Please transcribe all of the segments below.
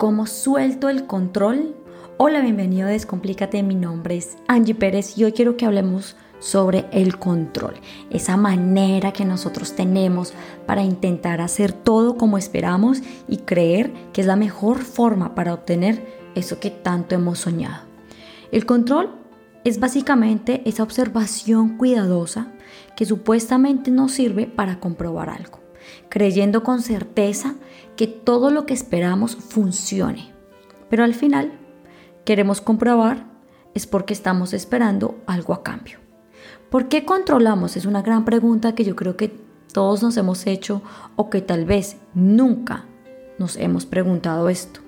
cómo suelto el control. Hola, bienvenido a Descomplícate. Mi nombre es Angie Pérez y hoy quiero que hablemos sobre el control, esa manera que nosotros tenemos para intentar hacer todo como esperamos y creer que es la mejor forma para obtener eso que tanto hemos soñado. El control es básicamente esa observación cuidadosa que supuestamente nos sirve para comprobar algo, creyendo con certeza que todo lo que esperamos funcione. Pero al final queremos comprobar es porque estamos esperando algo a cambio. ¿Por qué controlamos? Es una gran pregunta que yo creo que todos nos hemos hecho o que tal vez nunca nos hemos preguntado esto.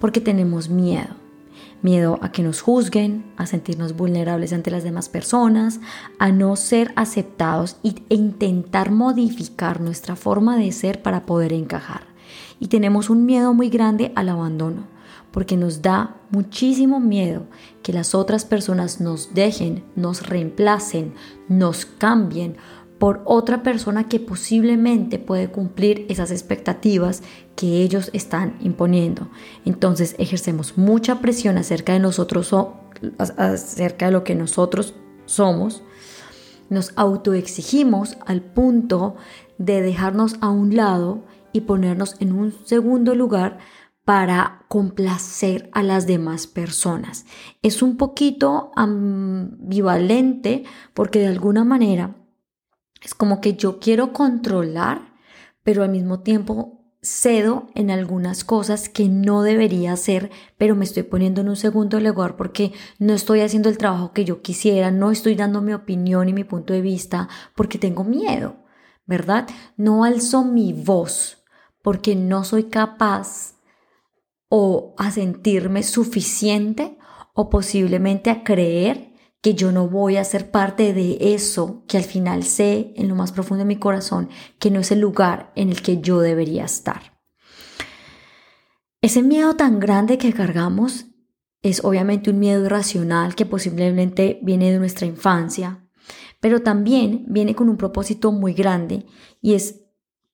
Porque tenemos miedo. Miedo a que nos juzguen, a sentirnos vulnerables ante las demás personas, a no ser aceptados e intentar modificar nuestra forma de ser para poder encajar. Y tenemos un miedo muy grande al abandono porque nos da muchísimo miedo que las otras personas nos dejen, nos reemplacen, nos cambien por otra persona que posiblemente puede cumplir esas expectativas que ellos están imponiendo. Entonces ejercemos mucha presión acerca de nosotros acerca de lo que nosotros somos. Nos autoexigimos al punto de dejarnos a un lado y ponernos en un segundo lugar para complacer a las demás personas. Es un poquito ambivalente porque de alguna manera es como que yo quiero controlar, pero al mismo tiempo cedo en algunas cosas que no debería hacer, pero me estoy poniendo en un segundo lugar porque no estoy haciendo el trabajo que yo quisiera, no estoy dando mi opinión y mi punto de vista porque tengo miedo, ¿verdad? No alzo mi voz porque no soy capaz o a sentirme suficiente o posiblemente a creer que yo no voy a ser parte de eso que al final sé en lo más profundo de mi corazón que no es el lugar en el que yo debería estar. Ese miedo tan grande que cargamos es obviamente un miedo irracional que posiblemente viene de nuestra infancia, pero también viene con un propósito muy grande y es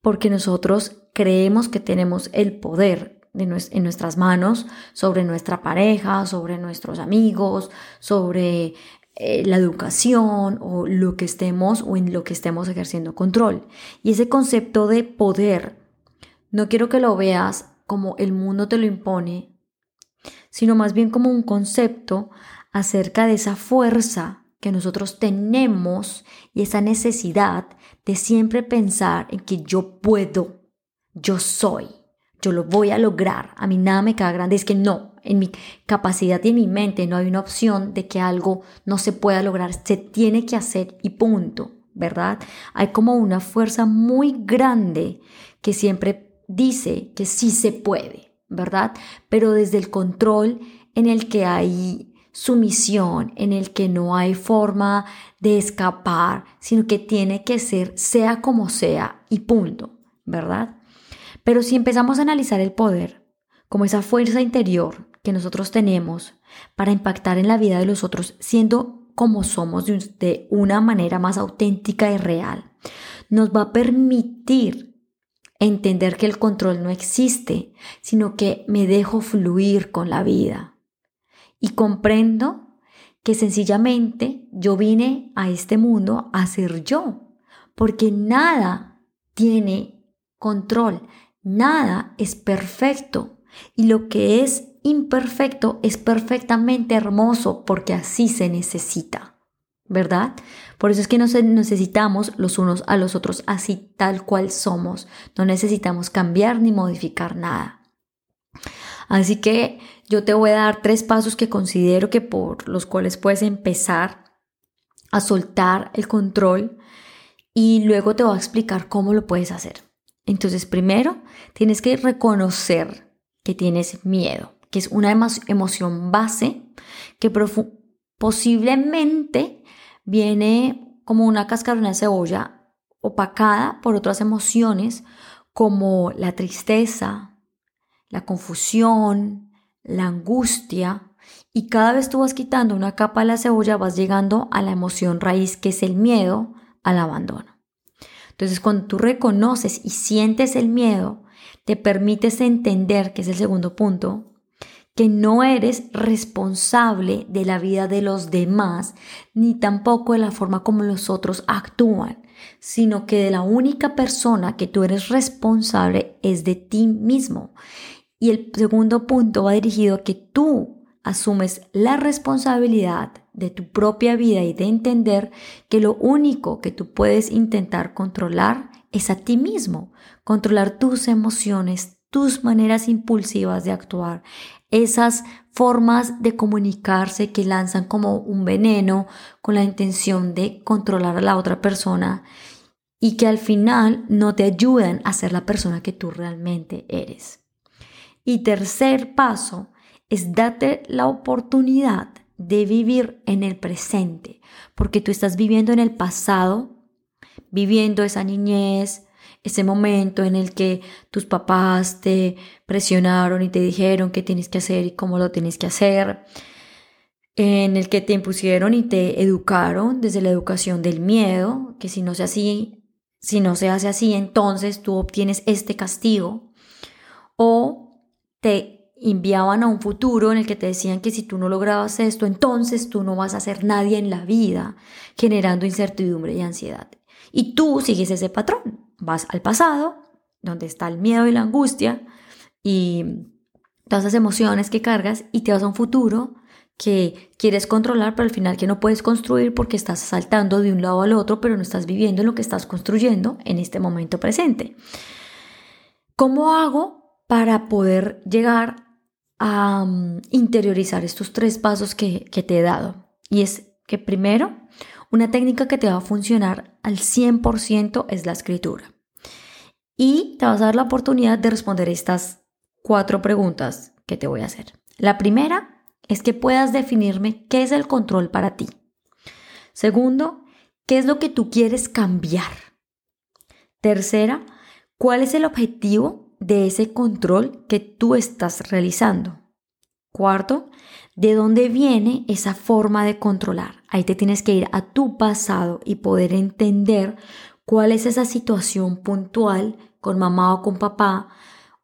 porque nosotros creemos que tenemos el poder en nuestras manos sobre nuestra pareja, sobre nuestros amigos, sobre eh, la educación o lo que estemos o en lo que estemos ejerciendo control. Y ese concepto de poder, no quiero que lo veas como el mundo te lo impone, sino más bien como un concepto acerca de esa fuerza que nosotros tenemos y esa necesidad de siempre pensar en que yo puedo, yo soy yo lo voy a lograr, a mí nada me queda grande, es que no, en mi capacidad y en mi mente no hay una opción de que algo no se pueda lograr, se tiene que hacer y punto, ¿verdad? Hay como una fuerza muy grande que siempre dice que sí se puede, ¿verdad? Pero desde el control en el que hay sumisión, en el que no hay forma de escapar, sino que tiene que ser sea como sea y punto, ¿verdad? Pero si empezamos a analizar el poder como esa fuerza interior que nosotros tenemos para impactar en la vida de los otros, siendo como somos de una manera más auténtica y real, nos va a permitir entender que el control no existe, sino que me dejo fluir con la vida. Y comprendo que sencillamente yo vine a este mundo a ser yo, porque nada tiene control, Nada es perfecto y lo que es imperfecto es perfectamente hermoso porque así se necesita, ¿verdad? Por eso es que nos necesitamos los unos a los otros así tal cual somos. No necesitamos cambiar ni modificar nada. Así que yo te voy a dar tres pasos que considero que por los cuales puedes empezar a soltar el control y luego te voy a explicar cómo lo puedes hacer. Entonces, primero, tienes que reconocer que tienes miedo, que es una emoción base que posiblemente viene como una cascarona de cebolla opacada por otras emociones como la tristeza, la confusión, la angustia, y cada vez tú vas quitando una capa de la cebolla, vas llegando a la emoción raíz que es el miedo al abandono. Entonces, cuando tú reconoces y sientes el miedo, te permites entender, que es el segundo punto, que no eres responsable de la vida de los demás, ni tampoco de la forma como los otros actúan, sino que de la única persona que tú eres responsable es de ti mismo. Y el segundo punto va dirigido a que tú asumes la responsabilidad de tu propia vida y de entender que lo único que tú puedes intentar controlar es a ti mismo, controlar tus emociones, tus maneras impulsivas de actuar, esas formas de comunicarse que lanzan como un veneno con la intención de controlar a la otra persona y que al final no te ayudan a ser la persona que tú realmente eres. Y tercer paso es darte la oportunidad de vivir en el presente, porque tú estás viviendo en el pasado, viviendo esa niñez, ese momento en el que tus papás te presionaron y te dijeron qué tienes que hacer y cómo lo tienes que hacer, en el que te impusieron y te educaron desde la educación del miedo, que si no se así, si no se hace así, entonces tú obtienes este castigo, o te enviaban a un futuro en el que te decían que si tú no lograbas esto, entonces tú no vas a ser nadie en la vida, generando incertidumbre y ansiedad. Y tú sigues ese patrón. Vas al pasado, donde está el miedo y la angustia y todas esas emociones que cargas, y te vas a un futuro que quieres controlar, pero al final que no puedes construir porque estás saltando de un lado al otro, pero no estás viviendo lo que estás construyendo en este momento presente. ¿Cómo hago para poder llegar a mm, interiorizar estos tres pasos que, te he dado? Y es que primero, una técnica que te va a funcionar al 100% es la escritura. Y te vas a dar la oportunidad de responder estas cuatro preguntas que te voy a hacer. La primera es que puedas definirme qué es el control para ti. Segundo, qué es lo que tú quieres cambiar. Tercera, cuál es el objetivo de ese control que tú estás realizando. Cuarto, ¿de dónde viene esa forma de controlar? Ahí te tienes que ir a tu pasado y poder entender cuál es esa situación puntual con mamá o con papá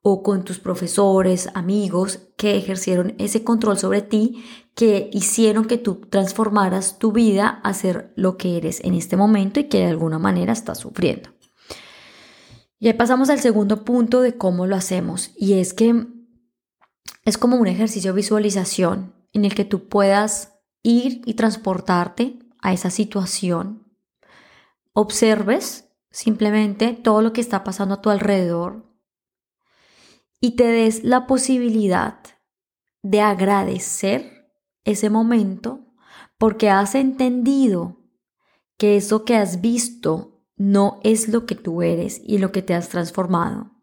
o con tus profesores, amigos que ejercieron ese control sobre ti, que hicieron que tú transformaras tu vida a ser lo que eres en este momento y que de alguna manera estás sufriendo. Y ahí pasamos al segundo punto de cómo lo hacemos y es que es como un ejercicio de visualización en el que tú puedas ir y transportarte a esa situación, observes simplemente todo lo que está pasando a tu alrededor y te des la posibilidad de agradecer ese momento porque has entendido que eso que has visto no es lo que tú eres y lo que te has transformado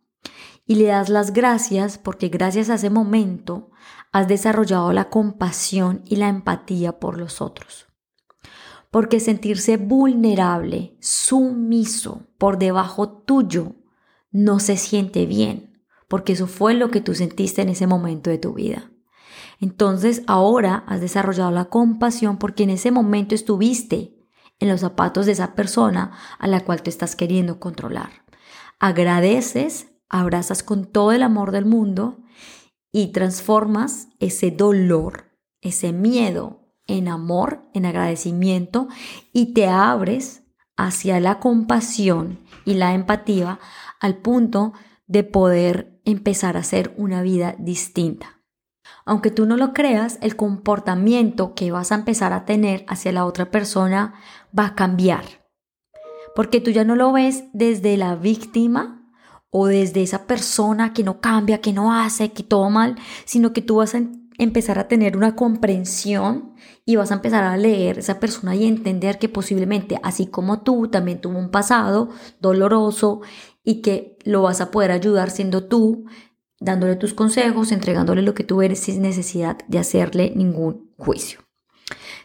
y le das las gracias porque gracias a ese momento has desarrollado la compasión y la empatía por los otros. Porque sentirse vulnerable, sumiso, por debajo tuyo, no se siente bien, porque eso fue lo que tú sentiste en ese momento de tu vida. Entonces ahora has desarrollado la compasión porque en ese momento estuviste en los zapatos de esa persona a la cual te estás queriendo controlar. Agradeces abrazas con todo el amor del mundo y transformas ese dolor, ese miedo en amor, en agradecimiento y te abres hacia la compasión y la empatía al punto de poder empezar a hacer una vida distinta. Aunque tú no lo creas, el comportamiento que vas a empezar a tener hacia la otra persona va a cambiar. Porque tú ya no lo ves desde la víctima o desde esa persona que no cambia, que no hace, que todo mal, sino que tú vas a empezar a tener una comprensión y vas a empezar a leer esa persona y entender que posiblemente, así como tú, también tuvo un pasado doloroso y que lo vas a poder ayudar siendo tú, dándole tus consejos, entregándole lo que tú eres sin necesidad de hacerle ningún juicio.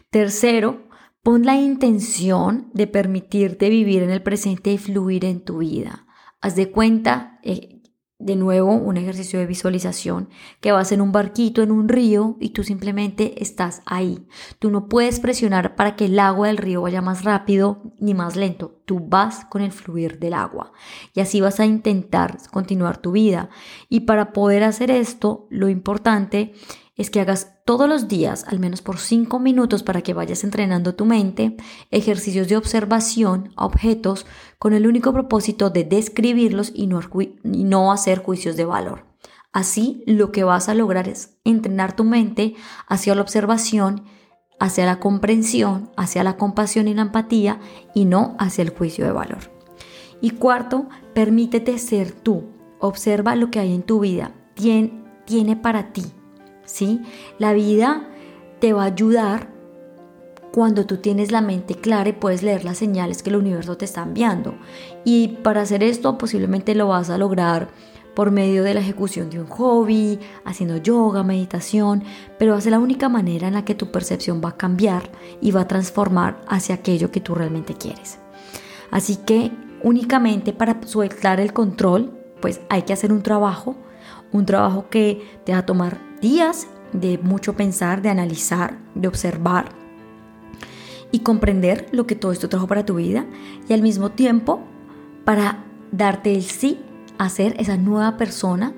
Tercero, pon la intención de permitirte vivir en el presente y fluir en tu vida. Haz de cuenta, eh, de nuevo, un ejercicio de visualización que vas en un barquito en un río y tú simplemente estás ahí. Tú no puedes presionar para que el agua del río vaya más rápido ni más lento. Tú vas con el fluir del agua y así vas a intentar continuar tu vida. Y para poder hacer esto, lo importante es que hagas todos los días, al menos por cinco minutos para que vayas entrenando tu mente, ejercicios de observación a objetos con el único propósito de describirlos y no, no hacer juicios de valor. Así lo que vas a lograr es entrenar tu mente hacia la observación, hacia la comprensión, hacia la compasión y la empatía y no hacia el juicio de valor. Y cuarto, permítete ser tú. Observa lo que hay en tu vida. Tiene para ti ¿sí? La vida te va a ayudar cuando tú tienes la mente clara y puedes leer las señales que el universo te está enviando. Y para hacer esto posiblemente lo vas a lograr por medio de la ejecución de un hobby, haciendo yoga, meditación, pero va a ser la única manera en la que tu percepción va a cambiar y va a transformar hacia aquello que tú realmente quieres. Así que únicamente para soltar el control, pues hay que hacer un trabajo, un trabajo que te va a tomar días de mucho pensar, de analizar, de observar y comprender lo que todo esto trajo para tu vida y al mismo tiempo para darte el sí a ser esa nueva persona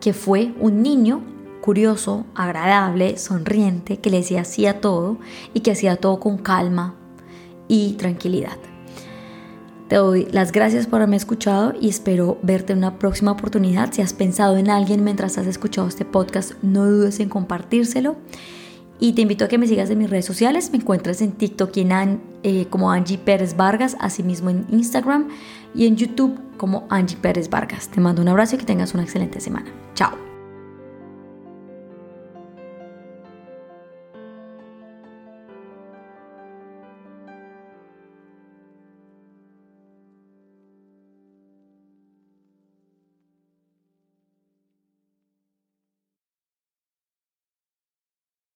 que fue un niño curioso, agradable, sonriente, que le decía sí a todo y que hacía todo con calma y tranquilidad. Te doy las gracias por haberme escuchado y espero verte en una próxima oportunidad. Si has pensado en alguien mientras has escuchado este podcast, no dudes en compartírselo. Y te invito a que me sigas en mis redes sociales. Me encuentras en TikTok eh, como Angie Pérez Vargas, asimismo en Instagram y en YouTube como Angie Pérez Vargas. Te mando un abrazo y que tengas una excelente semana. Chao.